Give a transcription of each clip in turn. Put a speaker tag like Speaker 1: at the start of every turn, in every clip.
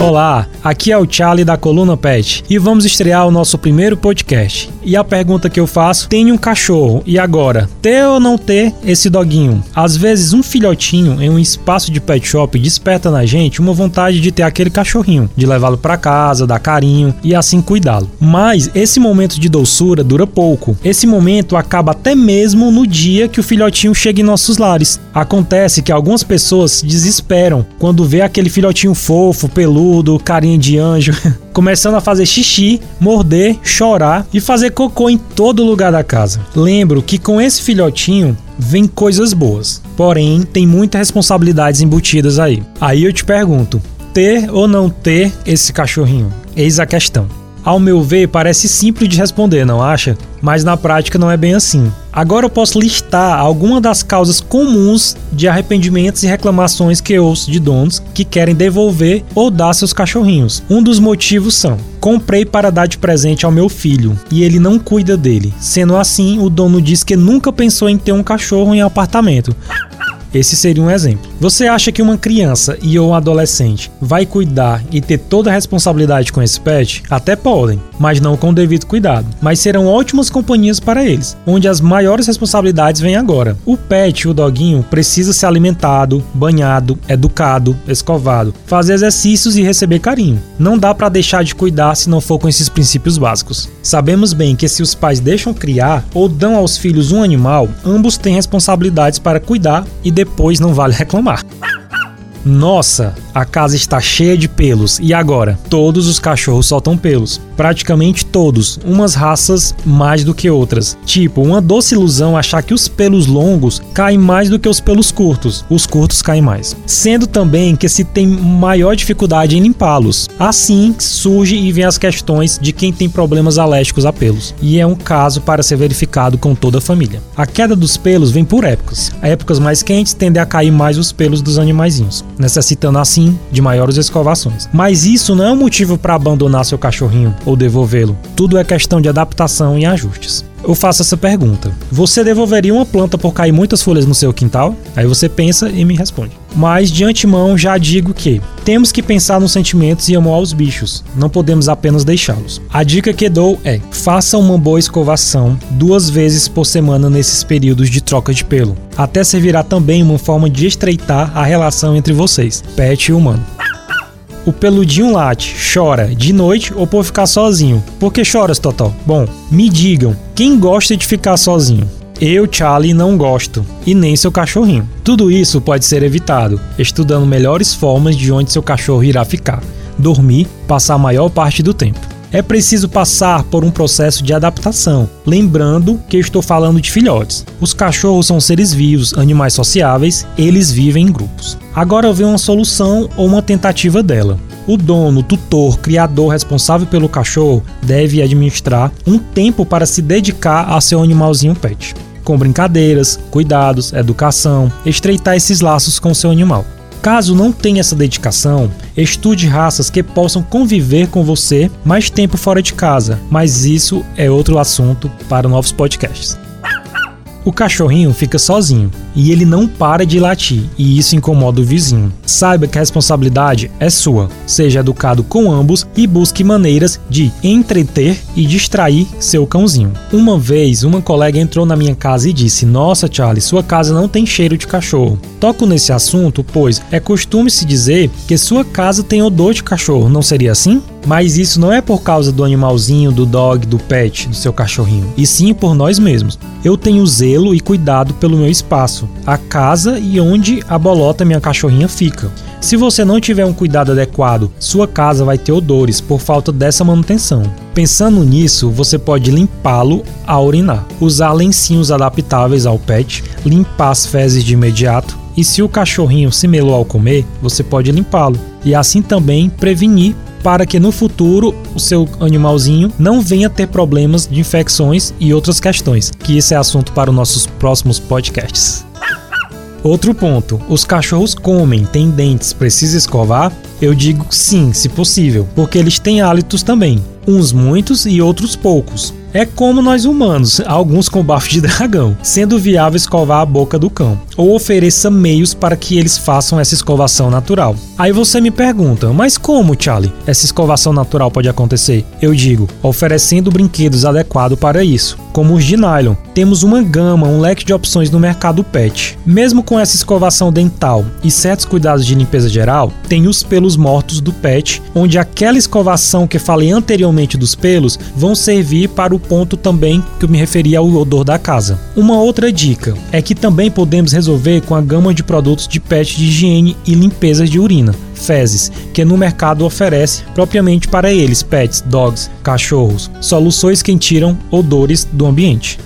Speaker 1: Olá, aqui é o Charlie da Coluna Pet e vamos estrear o nosso primeiro podcast. E a pergunta que eu faço: tenho um cachorro e agora? Ter ou não ter esse doguinho? Às vezes, um filhotinho em um espaço de pet shop desperta na gente uma vontade de ter aquele cachorrinho, de levá-lo para casa, dar carinho e assim cuidá-lo. Mas esse momento de doçura dura pouco. Esse momento acaba até mesmo no dia que o filhotinho chega em nossos lares. Acontece que algumas pessoas se desesperam quando vê aquele filhotinho fofo, peludo tudo, carinha de anjo, começando a fazer xixi, morder, chorar e fazer cocô em todo lugar da casa. Lembro que com esse filhotinho vem coisas boas, porém tem muitas responsabilidades embutidas aí. Aí eu te pergunto, ter ou não ter esse cachorrinho? Eis a questão. Ao meu ver, parece simples de responder, não acha? Mas na prática não é bem assim. Agora eu posso listar algumas das causas comuns de arrependimentos e reclamações que ouço de donos que querem devolver ou dar seus cachorrinhos. Um dos motivos são: comprei para dar de presente ao meu filho e ele não cuida dele. Sendo assim, o dono diz que nunca pensou em ter um cachorro em apartamento. Esse seria um exemplo. Você acha que uma criança e ou um adolescente vai cuidar e ter toda a responsabilidade com esse pet? Até podem, mas não com o devido cuidado. Mas serão ótimas companhias para eles, onde as maiores responsabilidades vêm agora. O pet, o doguinho, precisa ser alimentado, banhado, educado, escovado, fazer exercícios e receber carinho. Não dá para deixar de cuidar se não for com esses princípios básicos. Sabemos bem que se os pais deixam criar ou dão aos filhos um animal, ambos têm responsabilidades para cuidar e depois não vale reclamar. Nossa, a casa está cheia de pelos. E agora? Todos os cachorros soltam pelos. Praticamente todos. Umas raças mais do que outras. Tipo, uma doce ilusão achar que os pelos longos caem mais do que os pelos curtos. Os curtos caem mais. Sendo também que se tem maior dificuldade em limpá-los. Assim surge e vem as questões de quem tem problemas alérgicos a pelos. E é um caso para ser verificado com toda a família. A queda dos pelos vem por épocas. Épocas mais quentes tendem a cair mais os pelos dos animaizinhos necessitando assim de maiores escovações. Mas isso não é um motivo para abandonar seu cachorrinho ou devolvê-lo. Tudo é questão de adaptação e ajustes. Eu faço essa pergunta: Você devolveria uma planta por cair muitas folhas no seu quintal? Aí você pensa e me responde. Mas de antemão já digo que temos que pensar nos sentimentos e amar os bichos, não podemos apenas deixá-los. A dica que dou é: faça uma boa escovação duas vezes por semana nesses períodos de troca de pelo. Até servirá também uma forma de estreitar a relação entre vocês, pet e humano. O peludinho late, chora, de noite ou por ficar sozinho. Por que choras, Totó? Bom, me digam, quem gosta de ficar sozinho? Eu, Charlie, não gosto, e nem seu cachorrinho. Tudo isso pode ser evitado, estudando melhores formas de onde seu cachorro irá ficar, dormir, passar a maior parte do tempo. É preciso passar por um processo de adaptação, lembrando que estou falando de filhotes. Os cachorros são seres vivos, animais sociáveis, eles vivem em grupos. Agora vem uma solução ou uma tentativa dela. O dono, tutor, criador responsável pelo cachorro deve administrar um tempo para se dedicar a seu animalzinho pet com brincadeiras, cuidados, educação, estreitar esses laços com seu animal. Caso não tenha essa dedicação, estude raças que possam conviver com você mais tempo fora de casa, mas isso é outro assunto para novos podcasts. O cachorrinho fica sozinho e ele não para de latir, e isso incomoda o vizinho. Saiba que a responsabilidade é sua. Seja educado com ambos e busque maneiras de entreter e distrair seu cãozinho. Uma vez, uma colega entrou na minha casa e disse: Nossa, Charlie, sua casa não tem cheiro de cachorro. Toco nesse assunto, pois é costume se dizer que sua casa tem odor de cachorro, não seria assim? Mas isso não é por causa do animalzinho, do dog, do pet, do seu cachorrinho, e sim por nós mesmos. Eu tenho zelo e cuidado pelo meu espaço, a casa e onde a bolota, minha cachorrinha, fica. Se você não tiver um cuidado adequado, sua casa vai ter odores por falta dessa manutenção. Pensando nisso, você pode limpá-lo ao urinar, usar lencinhos adaptáveis ao pet, limpar as fezes de imediato, e se o cachorrinho se melou ao comer, você pode limpá-lo. E assim também prevenir para que no futuro o seu animalzinho não venha ter problemas de infecções e outras questões, que esse é assunto para os nossos próximos podcasts. Outro ponto: os cachorros comem, têm dentes, precisa escovar? Eu digo sim, se possível, porque eles têm hálitos também, uns muitos e outros poucos. É como nós humanos, alguns com bafo de dragão, sendo viável escovar a boca do cão, ou ofereça meios para que eles façam essa escovação natural. Aí você me pergunta, mas como, Charlie, essa escovação natural pode acontecer? Eu digo, oferecendo brinquedos adequados para isso, como os de nylon. Temos uma gama, um leque de opções no mercado pet. Mesmo com essa escovação dental e certos cuidados de limpeza geral, tem os pelos mortos do pet, onde aquela escovação que falei anteriormente dos pelos vão servir para o ponto também que eu me referi ao odor da casa. Uma outra dica é que também podemos resolver com a gama de produtos de pet de higiene e limpeza de urina fezes, que no mercado oferece propriamente para eles, pets, dogs, cachorros, soluções que tiram odores do ambiente.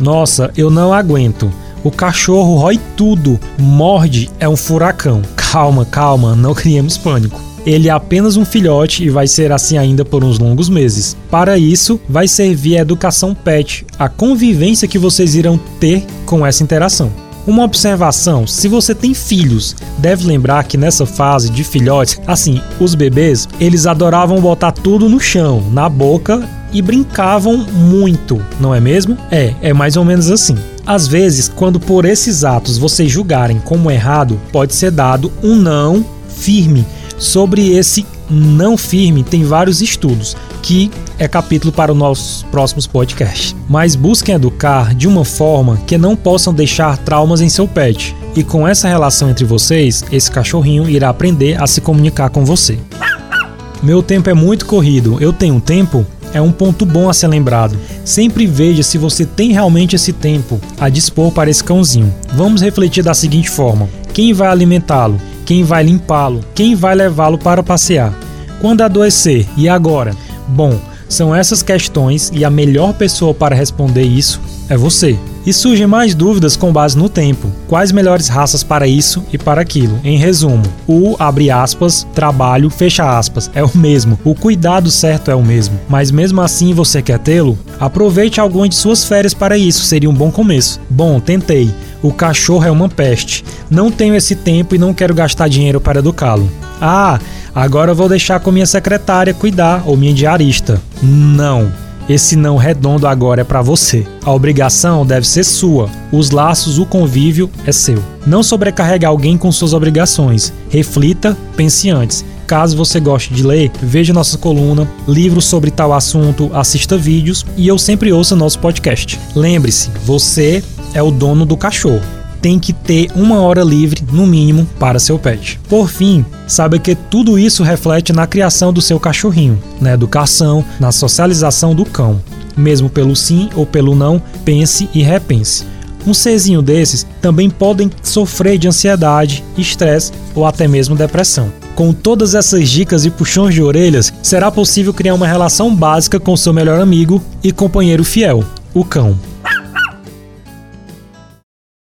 Speaker 1: Nossa, eu não aguento. O cachorro rói tudo, morde, é um furacão. Calma, calma, não criemos pânico. Ele é apenas um filhote e vai ser assim ainda por uns longos meses. Para isso, vai servir a educação pet, a convivência que vocês irão ter com essa interação. Uma observação: se você tem filhos, deve lembrar que nessa fase de filhotes, assim, os bebês, eles adoravam botar tudo no chão, na boca e brincavam muito, não é mesmo? É, é mais ou menos assim. Às vezes, quando por esses atos vocês julgarem como errado, pode ser dado um não firme. Sobre esse não firme, tem vários estudos, que é capítulo para os nossos próximos podcasts. Mas busquem educar de uma forma que não possam deixar traumas em seu pet. E com essa relação entre vocês, esse cachorrinho irá aprender a se comunicar com você. Meu tempo é muito corrido. Eu tenho tempo? é um ponto bom a ser lembrado. Sempre veja se você tem realmente esse tempo a dispor para esse cãozinho. Vamos refletir da seguinte forma: quem vai alimentá-lo? Quem vai limpá-lo? Quem vai levá-lo para passear? Quando adoecer? E agora? Bom, são essas questões e a melhor pessoa para responder isso é você. E surgem mais dúvidas com base no tempo. Quais melhores raças para isso e para aquilo? Em resumo, o abre aspas, trabalho, fecha aspas, é o mesmo. O cuidado certo é o mesmo. Mas mesmo assim você quer tê-lo? Aproveite algumas de suas férias para isso, seria um bom começo. Bom, tentei. O cachorro é uma peste. Não tenho esse tempo e não quero gastar dinheiro para educá-lo. Ah, agora vou deixar com minha secretária cuidar ou minha diarista. Não. Esse não redondo agora é para você. A obrigação deve ser sua. Os laços, o convívio é seu. Não sobrecarregue alguém com suas obrigações. Reflita, pense antes. Caso você goste de ler, veja nossa coluna, livros sobre tal assunto, assista vídeos e eu sempre ouça nosso podcast. Lembre-se, você é o dono do cachorro tem que ter uma hora livre, no mínimo, para seu pet. Por fim, saiba que tudo isso reflete na criação do seu cachorrinho, na educação, na socialização do cão. Mesmo pelo sim ou pelo não, pense e repense. Um serzinho desses também podem sofrer de ansiedade, estresse ou até mesmo depressão. Com todas essas dicas e puxões de orelhas, será possível criar uma relação básica com seu melhor amigo e companheiro fiel, o cão.